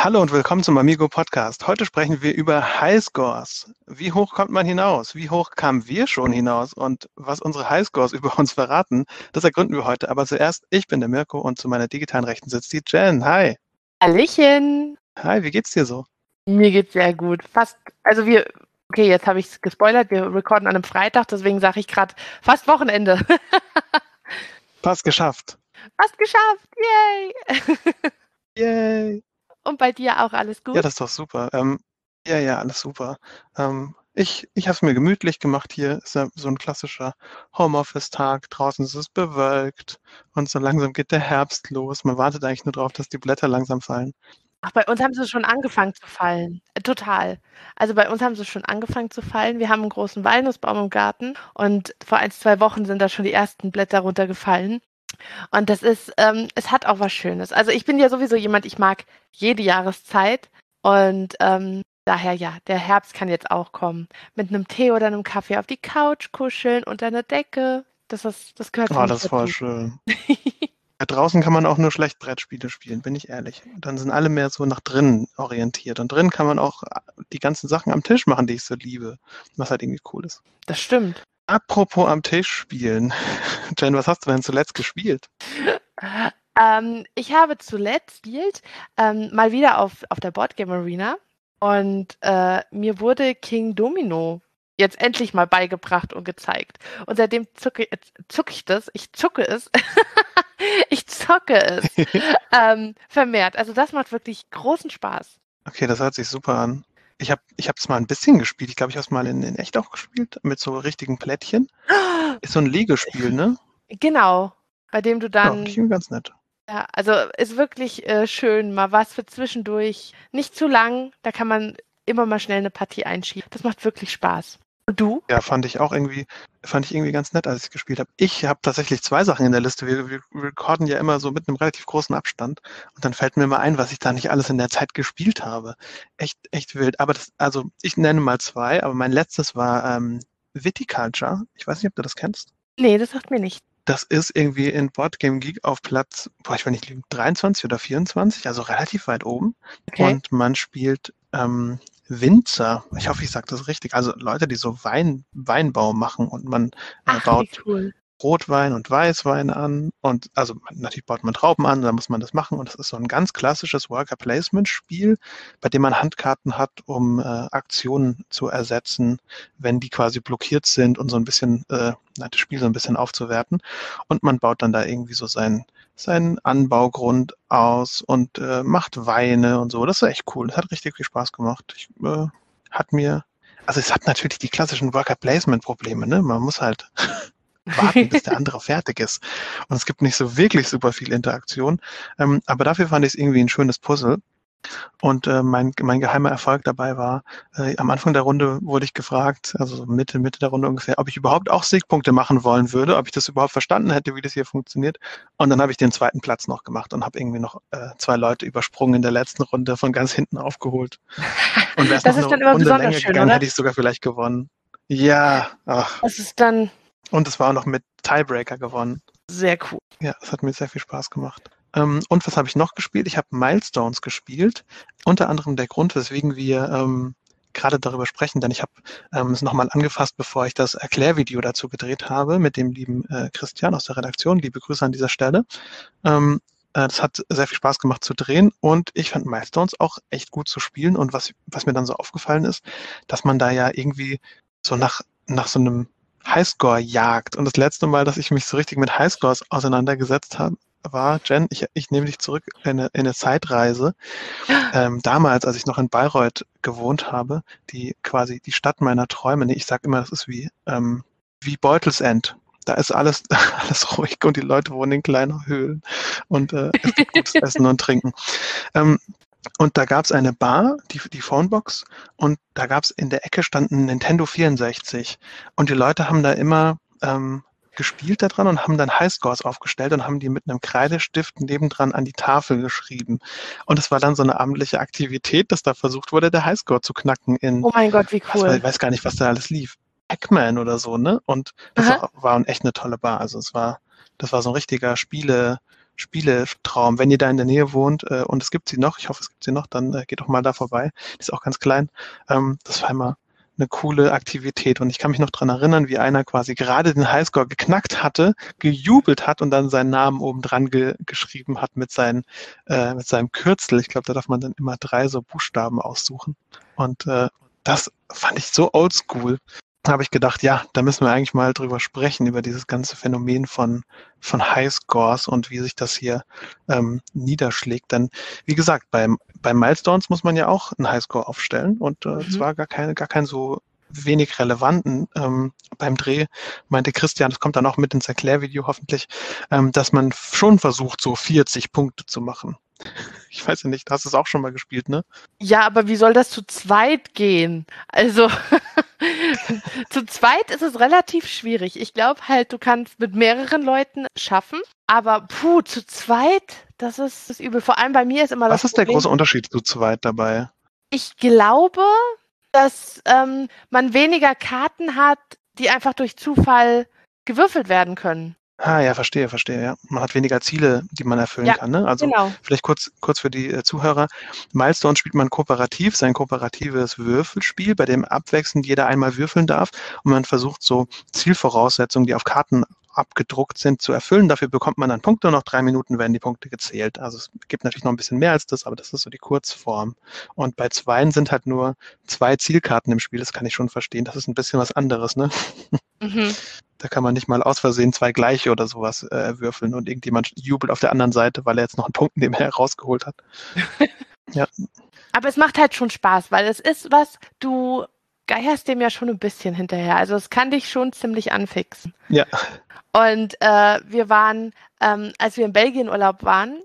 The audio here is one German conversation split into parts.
Hallo und willkommen zum Amigo Podcast. Heute sprechen wir über Highscores. Wie hoch kommt man hinaus? Wie hoch kamen wir schon hinaus? Und was unsere Highscores über uns verraten, das ergründen wir heute. Aber zuerst, ich bin der Mirko und zu meiner digitalen Rechten sitzt die Jen. Hi. Hallöchen. Hi, wie geht's dir so? Mir geht's sehr gut. Fast, also wir, okay, jetzt habe ich es gespoilert, wir recorden an einem Freitag, deswegen sage ich gerade fast Wochenende. Fast geschafft. Fast geschafft, yay. Yay. Und bei dir auch alles gut? Ja, das ist doch super. Ähm, ja, ja, alles super. Ähm, ich ich habe es mir gemütlich gemacht. Hier ist ja so ein klassischer Homeoffice-Tag. Draußen ist es bewölkt und so langsam geht der Herbst los. Man wartet eigentlich nur darauf, dass die Blätter langsam fallen. Ach, bei uns haben sie schon angefangen zu fallen. Äh, total. Also bei uns haben sie schon angefangen zu fallen. Wir haben einen großen Walnussbaum im Garten und vor ein, zwei Wochen sind da schon die ersten Blätter runtergefallen. Und das ist, ähm, es hat auch was Schönes. Also ich bin ja sowieso jemand, ich mag jede Jahreszeit und ähm, daher ja, der Herbst kann jetzt auch kommen. Mit einem Tee oder einem Kaffee auf die Couch kuscheln unter einer Decke. Das ist, das gehört Oh, das ist voll schön. Ja, draußen kann man auch nur schlecht Brettspiele spielen, bin ich ehrlich. Dann sind alle mehr so nach drinnen orientiert. Und drinnen kann man auch die ganzen Sachen am Tisch machen, die ich so liebe. Was halt irgendwie cool ist. Das stimmt. Apropos am Tisch spielen. Jen, was hast du denn zuletzt gespielt? Ähm, ich habe zuletzt gespielt, ähm, mal wieder auf, auf der Boardgame Arena und äh, mir wurde King Domino jetzt endlich mal beigebracht und gezeigt. Und seitdem zucke, äh, zucke ich das, ich zucke es, ich zocke es ähm, vermehrt. Also das macht wirklich großen Spaß. Okay, das hört sich super an. Ich habe ich es mal ein bisschen gespielt. Ich glaube, ich habe es mal in, in echt auch gespielt, mit so richtigen Plättchen. Ist so ein Legespiel, ne? Genau, bei dem du Ja, dann klingt ganz nett. Ja, also ist wirklich äh, schön, mal was für zwischendurch. Nicht zu lang, da kann man immer mal schnell eine Partie einschieben. Das macht wirklich Spaß. Und du? Ja, fand ich auch irgendwie, fand ich irgendwie ganz nett, als ich gespielt habe. Ich habe tatsächlich zwei Sachen in der Liste. Wir, wir recorden ja immer so mit einem relativ großen Abstand. Und dann fällt mir mal ein, was ich da nicht alles in der Zeit gespielt habe. Echt, echt wild. Aber das, also ich nenne mal zwei, aber mein letztes war ähm, Viticulture. Ich weiß nicht, ob du das kennst. Nee, das sagt mir nicht. Das ist irgendwie in Boardgame Geek auf Platz, boah, ich will nicht lügen, 23 oder 24, also relativ weit oben. Okay. Und man spielt ähm, Winzer. Ich hoffe, ich sage das richtig. Also Leute, die so Wein, Weinbau machen und man äh, Ach, baut cool. Rotwein und Weißwein an und also natürlich baut man Trauben an, da muss man das machen und das ist so ein ganz klassisches Worker Placement Spiel, bei dem man Handkarten hat, um äh, Aktionen zu ersetzen, wenn die quasi blockiert sind und so ein bisschen äh, das Spiel so ein bisschen aufzuwerten und man baut dann da irgendwie so seinen seinen Anbaugrund aus und äh, macht Weine und so. Das ist echt cool. Das hat richtig viel Spaß gemacht. Ich, äh, hat mir also es hat natürlich die klassischen Worker Placement Probleme, ne? Man muss halt warten, bis der andere fertig ist. Und es gibt nicht so wirklich super viel Interaktion. Ähm, aber dafür fand ich es irgendwie ein schönes Puzzle. Und äh, mein, mein geheimer Erfolg dabei war, äh, am Anfang der Runde wurde ich gefragt, also Mitte, Mitte der Runde ungefähr, ob ich überhaupt auch Siegpunkte machen wollen würde, ob ich das überhaupt verstanden hätte, wie das hier funktioniert. Und dann habe ich den zweiten Platz noch gemacht und habe irgendwie noch äh, zwei Leute übersprungen in der letzten Runde von ganz hinten aufgeholt. Und wäre es noch Das ist eine dann immer Runde besonders länger schön, gegangen, oder? hätte ich sogar vielleicht gewonnen. Ja, ach. Das ist dann Und es war auch noch mit Tiebreaker gewonnen. sehr cool. Ja, es hat mir sehr viel Spaß gemacht. Ähm, und was habe ich noch gespielt? Ich habe Milestones gespielt. Unter anderem der Grund, weswegen wir ähm, gerade darüber sprechen, denn ich habe ähm, es nochmal angefasst, bevor ich das Erklärvideo dazu gedreht habe mit dem lieben äh, Christian aus der Redaktion. Liebe Grüße an dieser Stelle. Ähm, äh, das hat sehr viel Spaß gemacht zu drehen und ich fand Milestones auch echt gut zu spielen. Und was, was mir dann so aufgefallen ist, dass man da ja irgendwie so nach, nach so einem Highscore jagt. Und das letzte Mal, dass ich mich so richtig mit Highscores auseinandergesetzt habe, war, Jen, ich, ich nehme dich zurück in eine, in eine Zeitreise. Ähm, damals, als ich noch in Bayreuth gewohnt habe, die quasi die Stadt meiner Träume, nee, ich sag immer, das ist wie, ähm, wie Beutelsend. Da ist alles, alles ruhig und die Leute wohnen in kleinen Höhlen und äh, es gibt gutes Essen und Trinken. Ähm, und da gab es eine Bar, die, die Phonebox, und da gab es in der Ecke stand ein Nintendo 64. Und die Leute haben da immer ähm, gespielt daran und haben dann Highscores aufgestellt und haben die mit einem Kreidestift nebendran an die Tafel geschrieben. Und es war dann so eine abendliche Aktivität, dass da versucht wurde, der Highscore zu knacken in, Oh mein Gott, wie cool. ich weiß gar nicht, was da alles lief. Pac-Man oder so, ne? Und das Aha. war, war echt eine tolle Bar. Also es war, das war so ein richtiger Spiele, Spieletraum. Wenn ihr da in der Nähe wohnt äh, und es gibt sie noch, ich hoffe, es gibt sie noch, dann äh, geht doch mal da vorbei. Die ist auch ganz klein. Ähm, das war immer eine coole Aktivität. Und ich kann mich noch dran erinnern, wie einer quasi gerade den Highscore geknackt hatte, gejubelt hat und dann seinen Namen oben dran ge geschrieben hat mit, seinen, äh, mit seinem Kürzel. Ich glaube, da darf man dann immer drei so Buchstaben aussuchen. Und äh, das fand ich so oldschool. Da habe ich gedacht, ja, da müssen wir eigentlich mal drüber sprechen, über dieses ganze Phänomen von, von Highscores und wie sich das hier ähm, niederschlägt. Denn wie gesagt, beim, bei Milestones muss man ja auch einen Highscore aufstellen und äh, mhm. zwar gar keine, gar keinen so wenig relevanten. Ähm, beim Dreh meinte Christian, das kommt dann auch mit ins Erklärvideo hoffentlich, ähm, dass man schon versucht, so 40 Punkte zu machen. Ich weiß ja nicht, hast du es auch schon mal gespielt, ne? Ja, aber wie soll das zu zweit gehen? Also zu zweit ist es relativ schwierig. Ich glaube halt, du kannst mit mehreren Leuten schaffen, aber puh, zu zweit, das ist, das übel. Vor allem bei mir ist immer Was das. Was ist Problem, der große Unterschied zu zweit dabei? Ich glaube, dass ähm, man weniger Karten hat, die einfach durch Zufall gewürfelt werden können. Ah ja, verstehe, verstehe, ja. Man hat weniger Ziele, die man erfüllen ja, kann. Ne? Also genau. vielleicht kurz, kurz für die äh, Zuhörer. Milestone spielt man kooperativ, sein kooperatives Würfelspiel, bei dem abwechselnd jeder einmal würfeln darf und man versucht so Zielvoraussetzungen, die auf Karten abgedruckt sind, zu erfüllen. Dafür bekommt man dann Punkte und nach drei Minuten werden die Punkte gezählt. Also es gibt natürlich noch ein bisschen mehr als das, aber das ist so die Kurzform. Und bei Zweien sind halt nur zwei Zielkarten im Spiel. Das kann ich schon verstehen. Das ist ein bisschen was anderes, ne? Mhm. Da kann man nicht mal aus Versehen zwei gleiche oder sowas äh, würfeln und irgendjemand jubelt auf der anderen Seite, weil er jetzt noch einen Punkt nebenher rausgeholt hat. ja. Aber es macht halt schon Spaß, weil es ist was, du geierst dem ja schon ein bisschen hinterher. Also es kann dich schon ziemlich anfixen. Ja. Und äh, wir waren, ähm, als wir in Belgien Urlaub waren,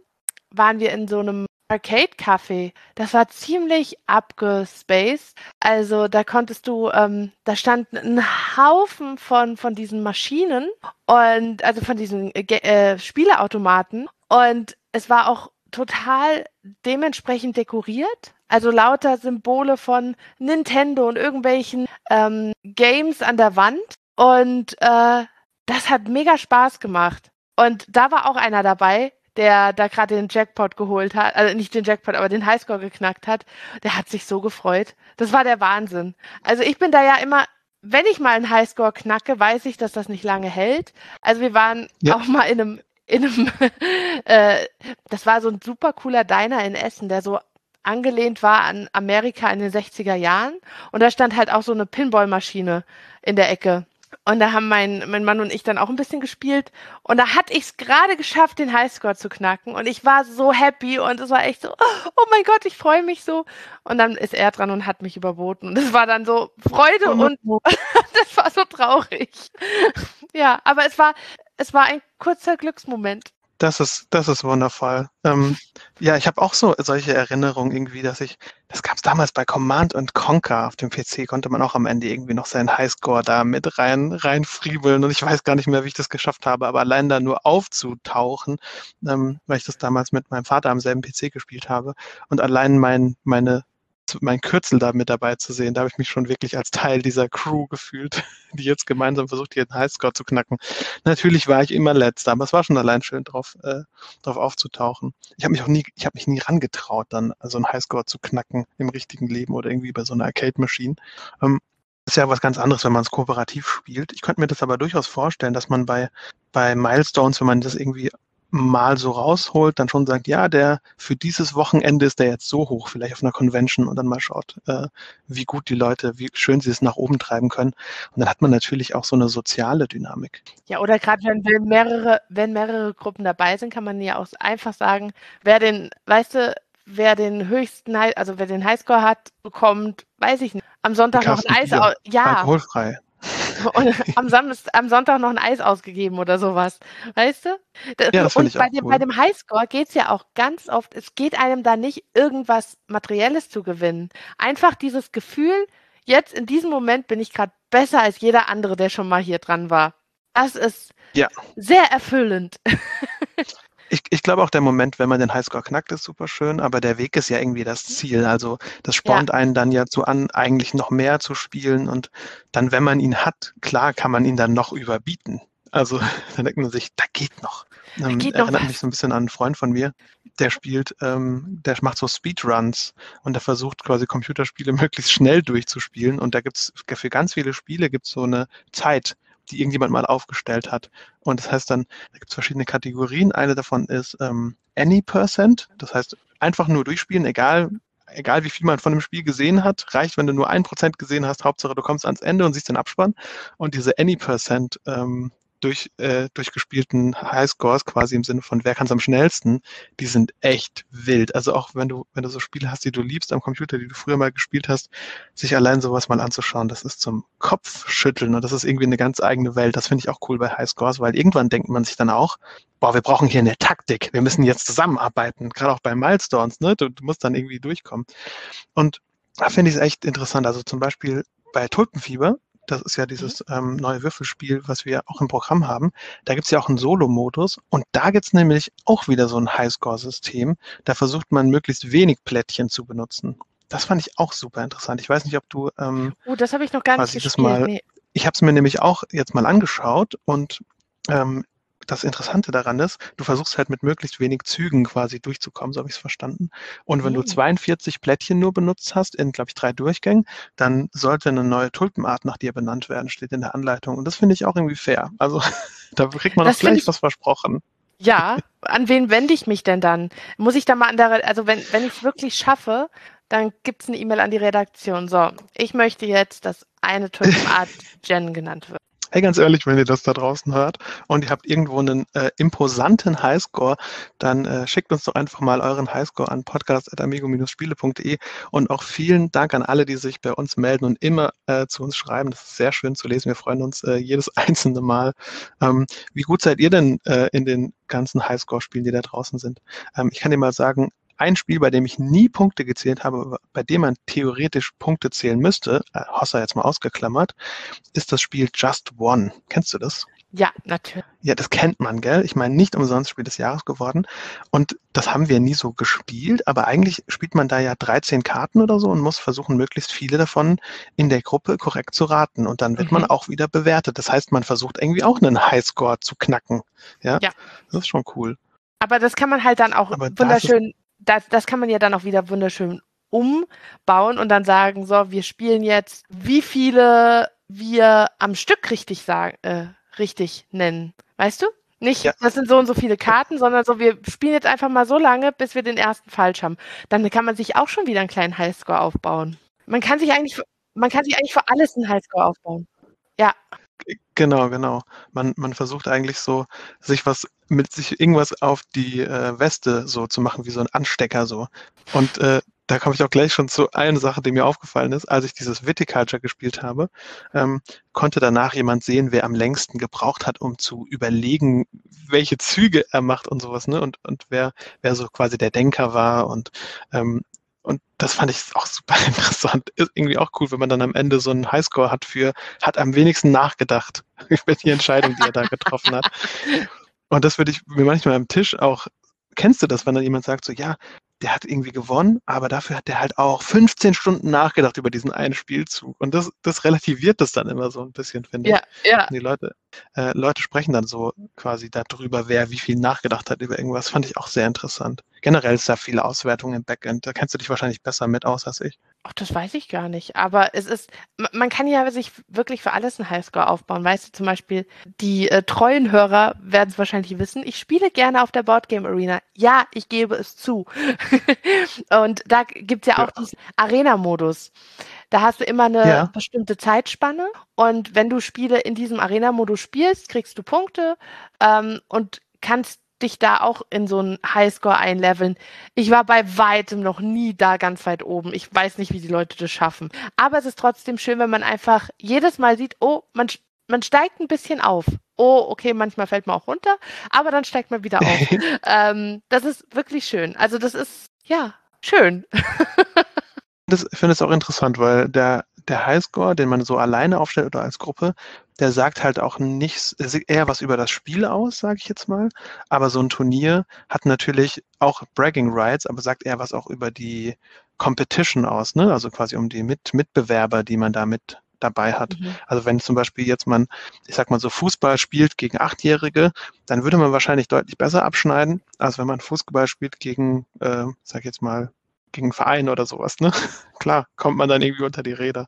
waren wir in so einem Arcade-Café. Das war ziemlich abgespaced. Also da konntest du, ähm, da standen ein Haufen von, von diesen Maschinen und also von diesen äh, äh, Spieleautomaten. Und es war auch total dementsprechend dekoriert. Also lauter Symbole von Nintendo und irgendwelchen ähm, Games an der Wand. Und äh, das hat mega Spaß gemacht. Und da war auch einer dabei, der da gerade den Jackpot geholt hat, also nicht den Jackpot, aber den Highscore geknackt hat, der hat sich so gefreut. Das war der Wahnsinn. Also ich bin da ja immer, wenn ich mal einen Highscore knacke, weiß ich, dass das nicht lange hält. Also wir waren ja. auch mal in einem, in einem, äh, das war so ein super cooler Diner in Essen, der so angelehnt war an Amerika in den 60er Jahren. Und da stand halt auch so eine Pinballmaschine in der Ecke. Und da haben mein, mein Mann und ich dann auch ein bisschen gespielt. Und da hatte ich es gerade geschafft, den Highscore zu knacken. Und ich war so happy und es war echt so, oh mein Gott, ich freue mich so. Und dann ist er dran und hat mich überboten. Und es war dann so Freude und das war so traurig. ja, aber es war, es war ein kurzer Glücksmoment. Das ist, das ist wundervoll. Ähm, ja, ich habe auch so solche Erinnerungen irgendwie, dass ich, das gab es damals bei Command und Conquer auf dem PC, konnte man auch am Ende irgendwie noch seinen Highscore da mit rein, reinfriebeln und ich weiß gar nicht mehr, wie ich das geschafft habe, aber allein da nur aufzutauchen, ähm, weil ich das damals mit meinem Vater am selben PC gespielt habe und allein mein, meine mein Kürzel da mit dabei zu sehen. Da habe ich mich schon wirklich als Teil dieser Crew gefühlt, die jetzt gemeinsam versucht, hier den Highscore zu knacken. Natürlich war ich immer letzter, aber es war schon allein schön drauf, äh, drauf aufzutauchen. Ich habe mich auch nie, ich habe mich nie rangetraut, dann so einen Highscore zu knacken im richtigen Leben oder irgendwie bei so einer Arcade-Maschine. Ähm, ist ja was ganz anderes, wenn man es kooperativ spielt. Ich könnte mir das aber durchaus vorstellen, dass man bei, bei Milestones, wenn man das irgendwie mal so rausholt, dann schon sagt, ja, der für dieses Wochenende ist der jetzt so hoch, vielleicht auf einer Convention und dann mal schaut, äh, wie gut die Leute, wie schön sie es nach oben treiben können. Und dann hat man natürlich auch so eine soziale Dynamik. Ja, oder gerade wenn, wenn mehrere, wenn mehrere Gruppen dabei sind, kann man ja auch einfach sagen, wer den, weißt du, wer den höchsten, also wer den Highscore hat, bekommt, weiß ich nicht, am Sonntag noch ein Eis. Ja. Alkoholfrei. und am, Samst, am Sonntag noch ein Eis ausgegeben oder sowas. Weißt du? Ja, das und bei, dem, cool. bei dem Highscore geht es ja auch ganz oft, es geht einem da nicht irgendwas Materielles zu gewinnen. Einfach dieses Gefühl, jetzt in diesem Moment bin ich gerade besser als jeder andere, der schon mal hier dran war. Das ist ja. sehr erfüllend. ich, ich glaube auch der Moment, wenn man den Highscore knackt, ist super schön, aber der Weg ist ja irgendwie das Ziel. Also das spornt ja. einen dann ja zu an, eigentlich noch mehr zu spielen und dann, wenn man ihn hat, klar kann man ihn dann noch überbieten. Also dann denkt man sich, da geht noch. Ähm, Geht noch erinnert was? mich so ein bisschen an einen Freund von mir, der spielt, ähm, der macht so Speedruns und der versucht quasi Computerspiele möglichst schnell durchzuspielen. Und da gibt's für ganz viele Spiele gibt's so eine Zeit, die irgendjemand mal aufgestellt hat. Und das heißt dann, da gibt's verschiedene Kategorien. Eine davon ist ähm, Any Percent, das heißt einfach nur durchspielen, egal egal wie viel man von dem Spiel gesehen hat, reicht, wenn du nur ein Prozent gesehen hast, Hauptsache du kommst ans Ende und siehst den Abspann. Und diese Any Percent ähm, durch, äh, durchgespielten Highscores quasi im Sinne von wer kann es am schnellsten, die sind echt wild. Also auch wenn du, wenn du so Spiele hast, die du liebst am Computer, die du früher mal gespielt hast, sich allein sowas mal anzuschauen, das ist zum Kopfschütteln und das ist irgendwie eine ganz eigene Welt. Das finde ich auch cool bei Highscores, weil irgendwann denkt man sich dann auch, boah, wir brauchen hier eine Taktik, wir müssen jetzt zusammenarbeiten, gerade auch bei Milestones, ne? Du, du musst dann irgendwie durchkommen. Und da finde ich es echt interessant. Also zum Beispiel bei Tulpenfieber, das ist ja dieses ähm, neue Würfelspiel, was wir auch im Programm haben. Da gibt's ja auch einen Solo-Modus und da gibt's nämlich auch wieder so ein Highscore-System. Da versucht man möglichst wenig Plättchen zu benutzen. Das fand ich auch super interessant. Ich weiß nicht, ob du ähm, Oh, das habe ich noch gar nicht gespielt. mal, Nee. ich habe es mir nämlich auch jetzt mal angeschaut und ähm, das Interessante daran ist, du versuchst halt mit möglichst wenig Zügen quasi durchzukommen, so habe ich es verstanden. Und wenn du Mhm. 42 Plättchen nur benutzt hast, in, glaube ich, drei Durchgängen, dann sollte eine neue Tulpenart nach dir benannt werden, steht in der Anleitung. Und das finde ich auch irgendwie fair. Also da kriegt man Das finde gleich ich- was versprochen. Ja, an wen wende ich mich denn dann? Muss ich da mal an der, also wenn, wenn ich es wirklich schaffe, dann gibt es eine E-Mail an die Redaktion. So, ich möchte jetzt, dass eine Tulpenart Jen genannt wird. Hey, ganz ehrlich, wenn ihr das da draußen hört und ihr habt irgendwo einen äh, imposanten Highscore, dann äh, schickt uns doch einfach mal euren Highscore an podcast.amigo-spiele.de und auch vielen Dank an alle, die sich bei uns melden und immer äh, zu uns schreiben. Das ist sehr schön zu lesen. Wir freuen uns äh, jedes einzelne Mal. Ähm, wie gut seid ihr denn äh, in den ganzen Highscore-Spielen, die da draußen sind? Ähm, ich kann dir mal sagen, ein Spiel, bei dem ich nie Punkte gezählt habe, bei dem man theoretisch Punkte zählen müsste, äh, Hossa jetzt mal ausgeklammert, ist das Spiel Just One. Kennst du das? Ja, natürlich. Ja, das kennt man, gell? Ich meine, nicht umsonst Spiel des Jahres geworden. Und das haben wir nie so gespielt, aber eigentlich spielt man da ja 13 Karten oder so und muss versuchen, möglichst viele davon in der Gruppe korrekt zu raten. Und dann wird man Mhm. auch wieder bewertet. Das heißt, man versucht irgendwie auch einen Highscore zu knacken. Ja, Ja. das ist schon cool. Aber das kann man halt dann auch Aber wunderschön, das, das kann man ja dann auch wieder wunderschön umbauen und dann sagen, so, wir spielen jetzt, wie viele wir am Stück richtig sagen, äh, richtig nennen. Weißt du? Nicht, Ja. das sind so und so viele Karten, sondern so, wir spielen jetzt einfach mal so lange, bis wir den ersten falsch haben. Dann kann man sich auch schon wieder einen kleinen Highscore aufbauen. Man kann sich eigentlich, man kann sich eigentlich für alles einen Highscore aufbauen. Ja, Genau, genau. Man, man versucht eigentlich so, sich was mit sich irgendwas auf die äh, Weste so zu machen, wie so ein Anstecker so. Und äh, da komme ich auch gleich schon zu einer Sache, die mir aufgefallen ist, als ich dieses Viticulture gespielt habe, ähm, konnte danach jemand sehen, wer am längsten gebraucht hat, um zu überlegen, welche Züge er macht und sowas, ne? Und, und wer, wer so quasi der Denker war und ähm, und das fand ich auch super interessant. Ist irgendwie auch cool, wenn man dann am Ende so einen Highscore hat für, hat am wenigsten nachgedacht über die Entscheidung, die er da getroffen hat. Und das würde ich mir manchmal am Tisch auch, kennst du das, wenn dann jemand sagt so, ja, der hat irgendwie gewonnen, aber dafür hat der halt auch 15 Stunden nachgedacht über diesen einen Spielzug. Und das, das relativiert das dann immer so ein bisschen, finde ja, ja. ich. Die Leute, äh, Leute sprechen dann so quasi darüber, wer wie viel nachgedacht hat über irgendwas. Fand ich auch sehr interessant. Generell ist da viel Auswertung im Backend. Da kennst du dich wahrscheinlich besser mit aus als ich. Ach, das weiß ich gar nicht. Aber es ist, ma- man kann ja sich wirklich für alles einen Highscore aufbauen. Weißt du, zum Beispiel, die äh, treuen Hörer werden es wahrscheinlich wissen. Ich spiele gerne auf der Boardgame Arena. Ja, ich gebe es zu. Und da gibt es ja auch Ja. diesen Arena-Modus. Da hast du immer eine Ja. bestimmte Zeitspanne. Und wenn du Spiele in diesem Arena-Modus spielst, kriegst du Punkte ähm, und kannst dich da auch in so einen Highscore einleveln. Ich war bei weitem noch nie da ganz weit oben. Ich weiß nicht, wie die Leute das schaffen. Aber es ist trotzdem schön, wenn man einfach jedes Mal sieht, oh, man, man steigt ein bisschen auf. Oh, okay, manchmal fällt man auch runter, aber dann steigt man wieder auf. ähm, das ist wirklich schön. Also das ist, ja, schön. Das, ich finde es auch interessant, weil der, der Highscore, den man so alleine aufstellt oder als Gruppe, der sagt halt auch nichts, er sieht eher was über das Spiel aus, sage ich jetzt mal. Aber so ein Turnier hat natürlich auch Bragging Rights, aber sagt eher was auch über die Competition aus, ne? Also quasi um die Mit Mitbewerber, die man da mit dabei hat. Mhm. Also wenn zum Beispiel jetzt man, ich sag mal so Fußball spielt gegen Achtjährige, dann würde man wahrscheinlich deutlich besser abschneiden, als wenn man Fußball spielt gegen, äh, sag jetzt mal, gegen Verein oder sowas, ne? Klar, kommt man dann irgendwie unter die Räder.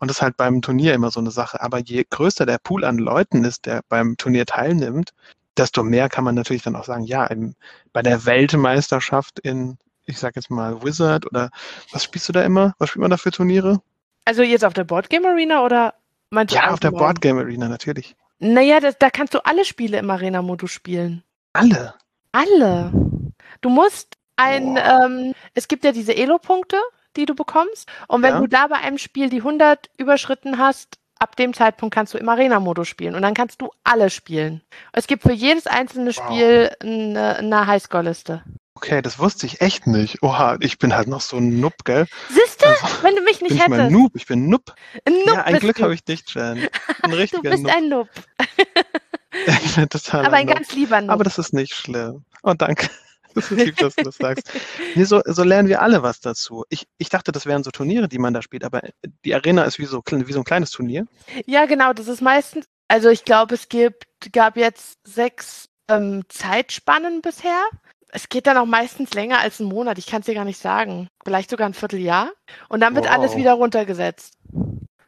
Und das ist halt beim Turnier immer so eine Sache. Aber je größer der Pool an Leuten ist, der beim Turnier teilnimmt, desto mehr kann man natürlich dann auch sagen, ja, im, bei der Weltmeisterschaft in, ich sag jetzt mal, Wizard oder was spielst du da immer? Was spielt man da für Turniere? Also jetzt auf der Boardgame Arena oder meinst Ja, auf der Boardgame Arena, natürlich. Naja, das, da kannst du alle Spiele im Arena-Modus spielen. Alle? Alle. Du musst ein, ähm, es gibt ja diese Elo-Punkte, die du bekommst. Und wenn ja. du da bei einem Spiel die 100 überschritten hast, ab dem Zeitpunkt kannst du im Arena-Modus spielen und dann kannst du alle spielen. Es gibt für jedes einzelne Spiel wow. eine, eine Highscore-Liste. Okay, das wusste ich echt nicht. Oha, ich bin halt noch so ein Noob, gell? Siehste, also, wenn du mich nicht bin hättest. Ich bin Noob, ich bin Noob. Ein Noob ja, ein Glück habe ich dich, Jan. Ein richtiger du bist Noob. ein Noob. ich bin total Aber ein Noob. ganz lieber Noob. Aber das ist nicht schlimm. Oh, danke. Das ist lieb, dass du das sagst. Nee, so, so lernen wir alle was dazu. Ich, ich dachte, das wären so Turniere, die man da spielt, aber die Arena ist wie so, wie so ein kleines Turnier. Ja, genau. Das ist meistens, also ich glaube, es gibt, gab jetzt sechs ähm, Zeitspannen bisher. Es geht dann auch meistens länger als einen Monat. Ich kann es dir gar nicht sagen. Vielleicht sogar ein Vierteljahr. Und dann wird wow. alles wieder runtergesetzt.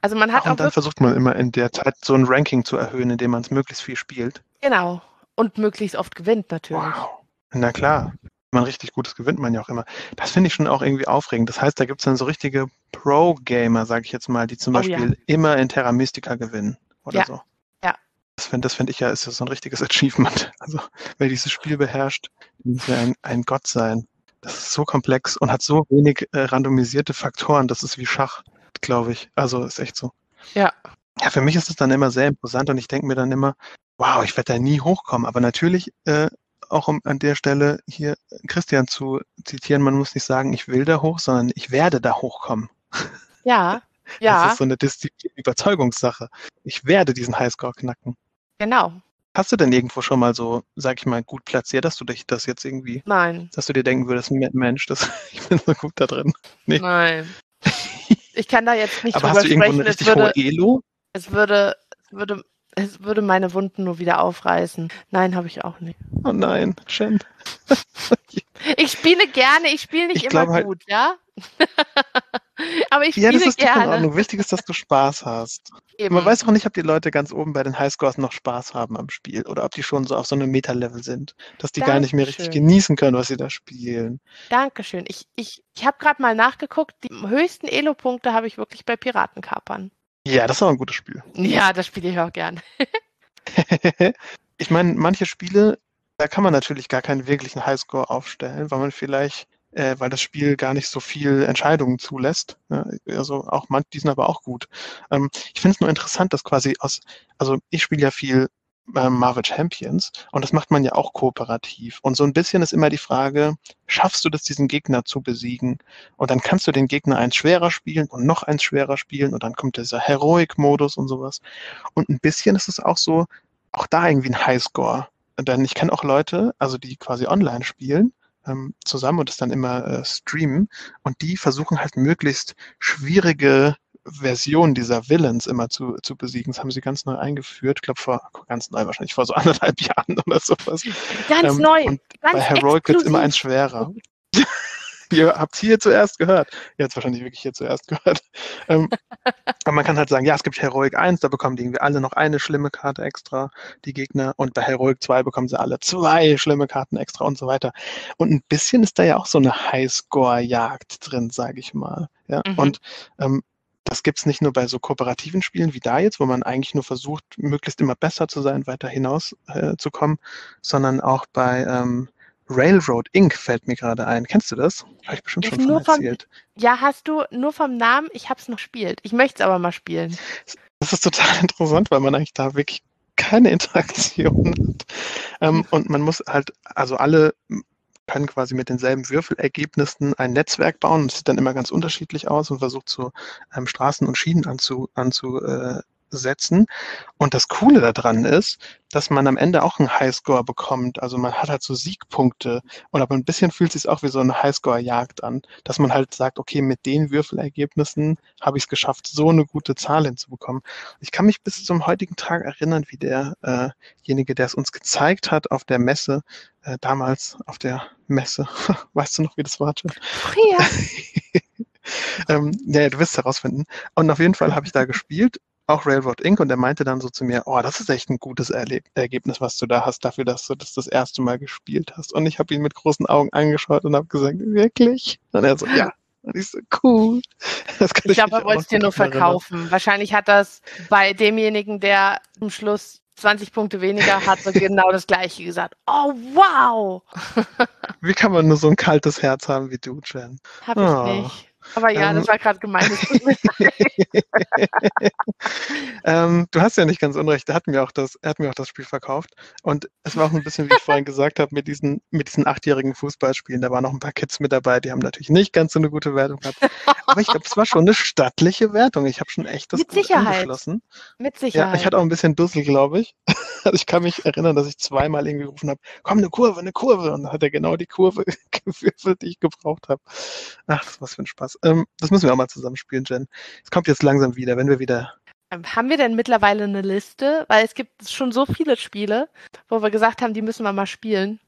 Also man hat Ach, und dann versucht man immer in der Zeit so ein Ranking zu erhöhen, indem man es möglichst viel spielt. Genau. Und möglichst oft gewinnt natürlich. Wow. Na klar, wenn man richtig Gutes gewinnt man ja auch immer. Das finde ich schon auch irgendwie aufregend. Das heißt, da gibt es dann so richtige Pro-Gamer, sage ich jetzt mal, die zum oh, Beispiel ja. immer in Terra Mystica gewinnen oder ja. so. Ja. Das finde find ich ja, ist so ein richtiges Achievement. Also, wer dieses Spiel beherrscht, muss ja ein, ein Gott sein. Das ist so komplex und hat so wenig äh, randomisierte Faktoren. Das ist wie Schach, glaube ich. Also ist echt so. Ja. Ja, für mich ist es dann immer sehr imposant und ich denke mir dann immer, wow, ich werde da nie hochkommen. Aber natürlich äh, auch um an der Stelle hier Christian zu zitieren, man muss nicht sagen, ich will da hoch, sondern ich werde da hochkommen. Ja, ja. Das ist so eine Disziplin, Überzeugungssache. Ich werde diesen Highscore knacken. Genau. Hast du denn irgendwo schon mal so, sag ich mal, gut platziert, dass du dich das jetzt irgendwie, Nein. dass du dir denken würdest, Mensch, das, ich bin so gut da drin? Nee. Nein. Ich kann da jetzt nicht Aber drüber hast du irgendwo eine richtig würde, hohe Elo? Es würde, es würde es würde meine Wunden nur wieder aufreißen. Nein, habe ich auch nicht. Oh nein, Jen. ich spiele gerne, ich spiele nicht ich immer halt, gut, ja? Aber ich spiele gerne. Ja, das ist gerne. in Ordnung. Wichtig ist, dass du Spaß hast. Eben. Man weiß auch nicht, ob die Leute ganz oben bei den Highscores noch Spaß haben am Spiel oder ob die schon so auf so einem Meta-Level sind, dass die Dankeschön. gar nicht mehr richtig genießen können, was sie da spielen. Dankeschön. Ich, ich, ich habe gerade mal nachgeguckt. Die höchsten Elo-Punkte habe ich wirklich bei Piratenkapern. Ja, das ist auch ein gutes Spiel. Ja, das spiele ich auch gern. ich meine, manche Spiele, da kann man natürlich gar keinen wirklichen Highscore aufstellen, weil man vielleicht, äh, weil das Spiel gar nicht so viel Entscheidungen zulässt. Ja, also auch man, die sind aber auch gut. Ähm, ich finde es nur interessant, dass quasi aus, also ich spiele ja viel Marvel Champions. Und das macht man ja auch kooperativ. Und so ein bisschen ist immer die Frage, schaffst du das, diesen Gegner zu besiegen? Und dann kannst du den Gegner eins schwerer spielen und noch eins schwerer spielen und dann kommt dieser Heroic-Modus und sowas. Und ein bisschen ist es auch so, auch da irgendwie ein Highscore. Denn ich kenne auch Leute, also die quasi online spielen, ähm, zusammen und das dann immer äh, streamen und die versuchen halt möglichst schwierige Version dieser Villains immer zu, zu besiegen. Das haben sie ganz neu eingeführt. Ich glaube, vor ganz neu wahrscheinlich vor so anderthalb Jahren oder sowas. Ganz ähm, neu. Und ganz bei Heroic wird es immer eins schwerer. Ihr habt hier zuerst gehört. Ihr habt wahrscheinlich wirklich hier zuerst gehört. Ähm, aber man kann halt sagen, ja, es gibt Heroic 1, da bekommen die irgendwie alle noch eine schlimme Karte extra, die Gegner. Und bei Heroic 2 bekommen sie alle zwei schlimme Karten extra und so weiter. Und ein bisschen ist da ja auch so eine Highscore-Jagd drin, sage ich mal. Ja? Mhm. Und ähm, das gibt es nicht nur bei so kooperativen Spielen wie da jetzt, wo man eigentlich nur versucht, möglichst immer besser zu sein, weiter hinaus äh, zu kommen, sondern auch bei ähm, Railroad Inc. fällt mir gerade ein. Kennst du das? Habe ich bestimmt schon von erzählt. Vom, ja, hast du nur vom Namen. Ich habe es noch gespielt. Ich möchte es aber mal spielen. Das ist total interessant, weil man eigentlich da wirklich keine Interaktion hat. Ähm, und man muss halt, also alle können quasi mit denselben Würfelergebnissen ein Netzwerk bauen. Das sieht dann immer ganz unterschiedlich aus und versucht so ähm, Straßen und Schienen anzu, anzu, äh, setzen. Und das Coole daran ist, dass man am Ende auch einen Highscore bekommt. Also man hat halt so Siegpunkte. Und aber ein bisschen fühlt es sich auch wie so eine Highscore-Jagd an, dass man halt sagt, okay, mit den Würfelergebnissen habe ich es geschafft, so eine gute Zahl hinzubekommen. Ich kann mich bis zum heutigen Tag erinnern, wie derjenige, äh der es uns gezeigt hat auf der Messe, äh, damals auf der Messe, weißt du noch, wie das war? Ja. ähm, ja, du wirst es herausfinden. Und auf jeden Fall habe ich da gespielt, auch Railroad Inc. Und er meinte dann so zu mir, oh, das ist echt ein gutes Erleb Ergebnis, was du da hast, dafür, dass du das das erste Mal gespielt hast. Und ich habe ihn mit großen Augen angeschaut und habe gesagt, wirklich? Und er so, ja. Und ich so, cool. ich glaube, er wollte es dir nur verkaufen. Erinnern. Wahrscheinlich hat das bei demjenigen, der zum Schluss 20 Punkte weniger hat, so genau das gleiche gesagt. Oh, wow! Wie kann man nur so ein kaltes Herz haben wie du, Jen? Hab ich oh. nicht. Aber ja, ähm, das war gerade gemein. ähm, du hast ja nicht ganz unrecht. Er hat mir auch das, er hat mir auch das Spiel verkauft. Und es war auch ein bisschen, wie ich vorhin gesagt habe, mit diesen, mit diesen achtjährigen Fußballspielen. Da waren noch ein paar Kids mit dabei, die haben natürlich nicht ganz so eine gute Wertung gehabt. Aber ich glaube, es war schon eine stattliche Wertung. Ich habe schon echt das mit Sicherheit. Mit Sicherheit. Ja, ich hatte auch ein bisschen Dussel, glaube ich. Also ich kann mich erinnern, dass ich zweimal irgendwie gerufen habe, komm, eine Kurve, eine Kurve. Und dann hat er genau die Kurve gewürfelt, die ich gebraucht habe. Ach, das war für ein Spaß. Ähm, das müssen wir auch mal zusammenspielen, Jen. Es kommt jetzt langsam wieder, wenn wir wieder. Ähm, haben wir denn mittlerweile eine Liste? Weil es gibt schon so viele Spiele, wo wir gesagt haben, die müssen wir mal spielen.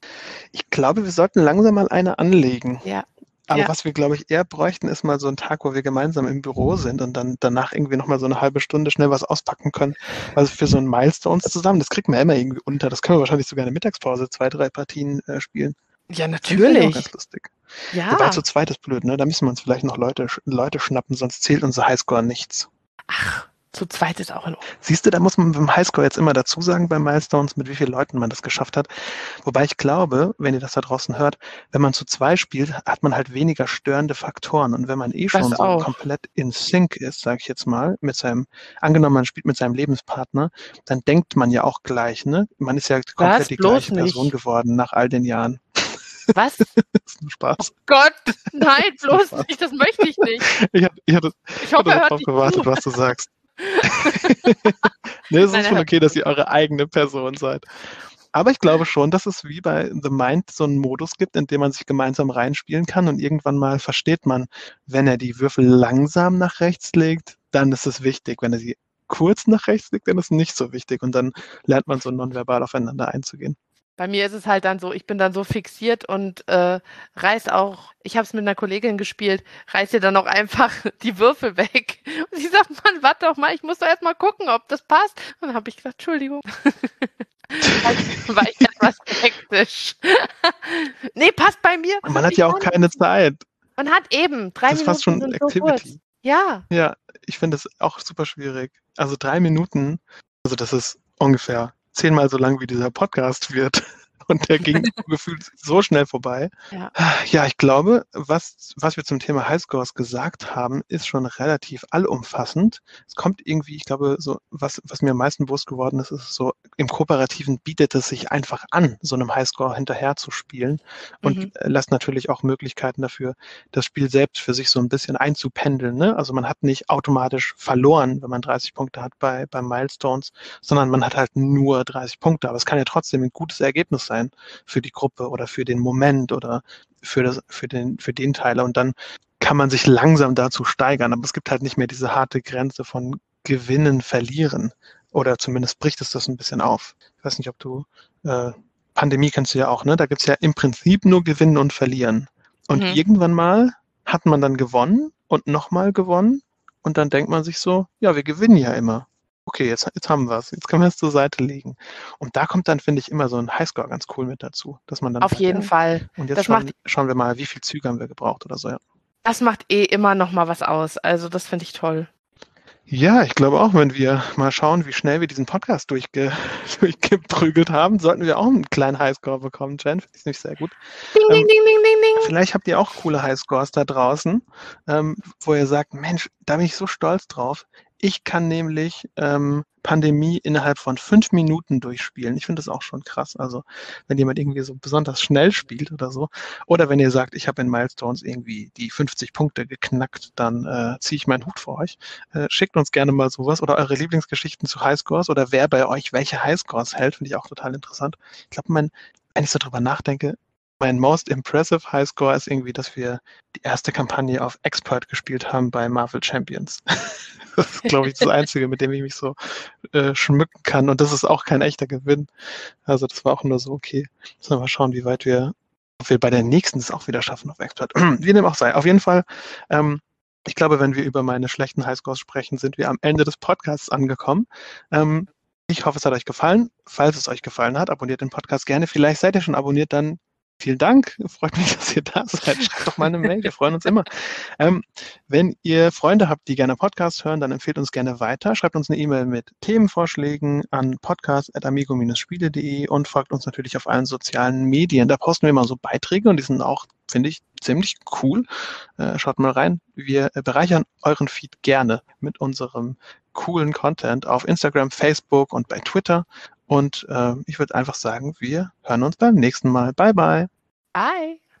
Ich glaube, wir sollten langsam mal eine anlegen. Ja. Aber ja. was wir, glaube ich, eher bräuchten, ist mal so ein Tag, wo wir gemeinsam im Büro sind und dann danach irgendwie nochmal so eine halbe Stunde schnell was auspacken können. Also für so ein Milestones zusammen, das kriegt man immer irgendwie unter. Das können wir wahrscheinlich sogar in der Mittagspause zwei, drei Partien äh, spielen. Ja, natürlich. Das ganz lustig. Ja. Wobei zu zweit ist blöd, ne? Da müssen wir uns vielleicht noch Leute, Leute schnappen, sonst zählt unser Highscore nichts. Ach, zu zweit ist auch in Ordnung. Siehst du, da muss man beim Highscore jetzt immer dazu sagen bei Milestones, mit wie vielen Leuten man das geschafft hat. Wobei ich glaube, wenn ihr das da draußen hört, wenn man zu zweit spielt, hat man halt weniger störende Faktoren. Und wenn man eh schon so komplett in Sync ist, sage ich jetzt mal, mit seinem, angenommen man spielt mit seinem Lebenspartner, dann denkt man ja auch gleich, ne? Man ist ja komplett die gleiche nicht. Person geworden nach all den Jahren. Was? das ist ein Spaß. Oh Gott, nein, bloß nicht, das möchte ich nicht. Ich, hab, ich, hatte, ich hoffe, er darauf gewartet, was du sagst. nee, es ist schon okay, dass ihr eure eigene Person seid. Aber ich glaube schon, dass es wie bei The Mind so einen Modus gibt, in dem man sich gemeinsam reinspielen kann und irgendwann mal versteht man, wenn er die Würfel langsam nach rechts legt, dann ist es wichtig. Wenn er sie kurz nach rechts legt, dann ist es nicht so wichtig und dann lernt man so nonverbal aufeinander einzugehen. Bei mir ist es halt dann so, ich bin dann so fixiert und äh, reiß auch, ich habe es mit einer Kollegin gespielt, reiß ihr dann auch einfach die Würfel weg. Und sie sagt, Mann, warte doch mal, ich muss doch erst mal gucken, ob das passt. Und dann habe ich gesagt, Entschuldigung. war ich etwas hektisch. nee, passt bei mir. Man hat ja auch keine Zeit. Man hat eben drei das Minuten. Das ist fast schon Activity. So ja. Ja, ich finde das auch super schwierig. Also drei Minuten, also das ist ungefähr zehnmal so lang wie dieser Podcast wird. Und der ging gefühlt so schnell vorbei. Ja. ja, ich glaube, was, was wir zum Thema Highscores gesagt haben, ist schon relativ allumfassend. Es kommt irgendwie, ich glaube, so, was, was mir am meisten bewusst geworden ist, ist so, im Kooperativen bietet es sich einfach an, so einem Highscore hinterher zu spielen und mhm. lässt natürlich auch Möglichkeiten dafür, das Spiel selbst für sich so ein bisschen einzupendeln. Ne? Also man hat nicht automatisch verloren, wenn man 30 Punkte hat bei, bei Milestones, sondern man hat halt nur 30 Punkte. Aber es kann ja trotzdem ein gutes Ergebnis sein sein für die Gruppe oder für den Moment oder für, das, für, den, für den Teiler. Und dann kann man sich langsam dazu steigern. Aber es gibt halt nicht mehr diese harte Grenze von Gewinnen, Verlieren. Oder zumindest bricht es das ein bisschen auf. Ich weiß nicht, ob du, äh, Pandemie kennst du ja auch, ne? Da gibt es ja im Prinzip nur Gewinnen und Verlieren. Und mhm. irgendwann mal hat man dann gewonnen und nochmal gewonnen. Und dann denkt man sich so, ja, wir gewinnen ja immer okay, jetzt, jetzt haben wir es, jetzt können wir es zur Seite legen. Und da kommt dann, finde ich, immer so ein Highscore ganz cool mit dazu, dass man dann. Auf jeden ja, Fall. Und jetzt schauen, schauen, wir mal, wie viel Züge haben wir gebraucht oder so, ja. Das macht eh immer noch mal was aus. Also das finde ich toll. Ja, ich glaube auch, wenn wir mal schauen, wie schnell wir diesen Podcast durchge durchgeprügelt haben, sollten wir auch einen kleinen Highscore bekommen, Jen. Finde ich nicht sehr gut. Ding, ähm, ding, ding, ding, ding, ding. Vielleicht habt ihr auch coole Highscores da draußen, ähm, wo ihr sagt, Mensch, da bin ich so stolz drauf Ich kann nämlich ähm, Pandemie innerhalb von fünf Minuten durchspielen. Ich finde das auch schon krass. Also wenn jemand irgendwie so besonders schnell spielt oder so, oder wenn ihr sagt, ich habe in Milestones irgendwie die 50 Punkte geknackt, dann äh, ziehe ich meinen Hut vor euch. Äh, schickt uns gerne mal sowas oder eure Lieblingsgeschichten zu Highscores oder wer bei euch welche Highscores hält, finde ich auch total interessant. Ich glaube, mein, wenn ich so drüber nachdenke, mein most impressive Highscore ist irgendwie, dass wir die erste Kampagne auf Expert gespielt haben bei Marvel Champions. das ist, glaube ich, das Einzige, mit dem ich mich so äh, schmücken kann. Und das ist auch kein echter Gewinn. Also das war auch nur so, okay. Müssen wir mal schauen, wie weit wir, ob wir bei der nächsten es auch wieder schaffen auf Expert. wie dem auch sei. Auf jeden Fall, ähm, ich glaube, wenn wir über meine schlechten Highscores sprechen, sind wir am Ende des Podcasts angekommen. Ähm, ich hoffe, es hat euch gefallen. Falls es euch gefallen hat, abonniert den Podcast gerne. Vielleicht seid ihr schon abonniert, dann Vielen Dank. Freut mich, dass ihr da seid. Schreibt doch mal eine Mail. Wir freuen uns immer. Ähm, wenn ihr Freunde habt, die gerne Podcast hören, dann empfehlt uns gerne weiter. Schreibt uns eine E-Mail mit Themenvorschlägen an podcast.amigo-spiele.de und folgt uns natürlich auf allen sozialen Medien. Da posten wir immer so Beiträge und die sind auch, finde ich, ziemlich cool. Äh, schaut mal rein. Wir bereichern euren Feed gerne mit unserem coolen Content auf Instagram, Facebook und bei Twitter. Und äh, ich würde einfach sagen, wir hören uns beim nächsten Mal. Bye, bye. Bye.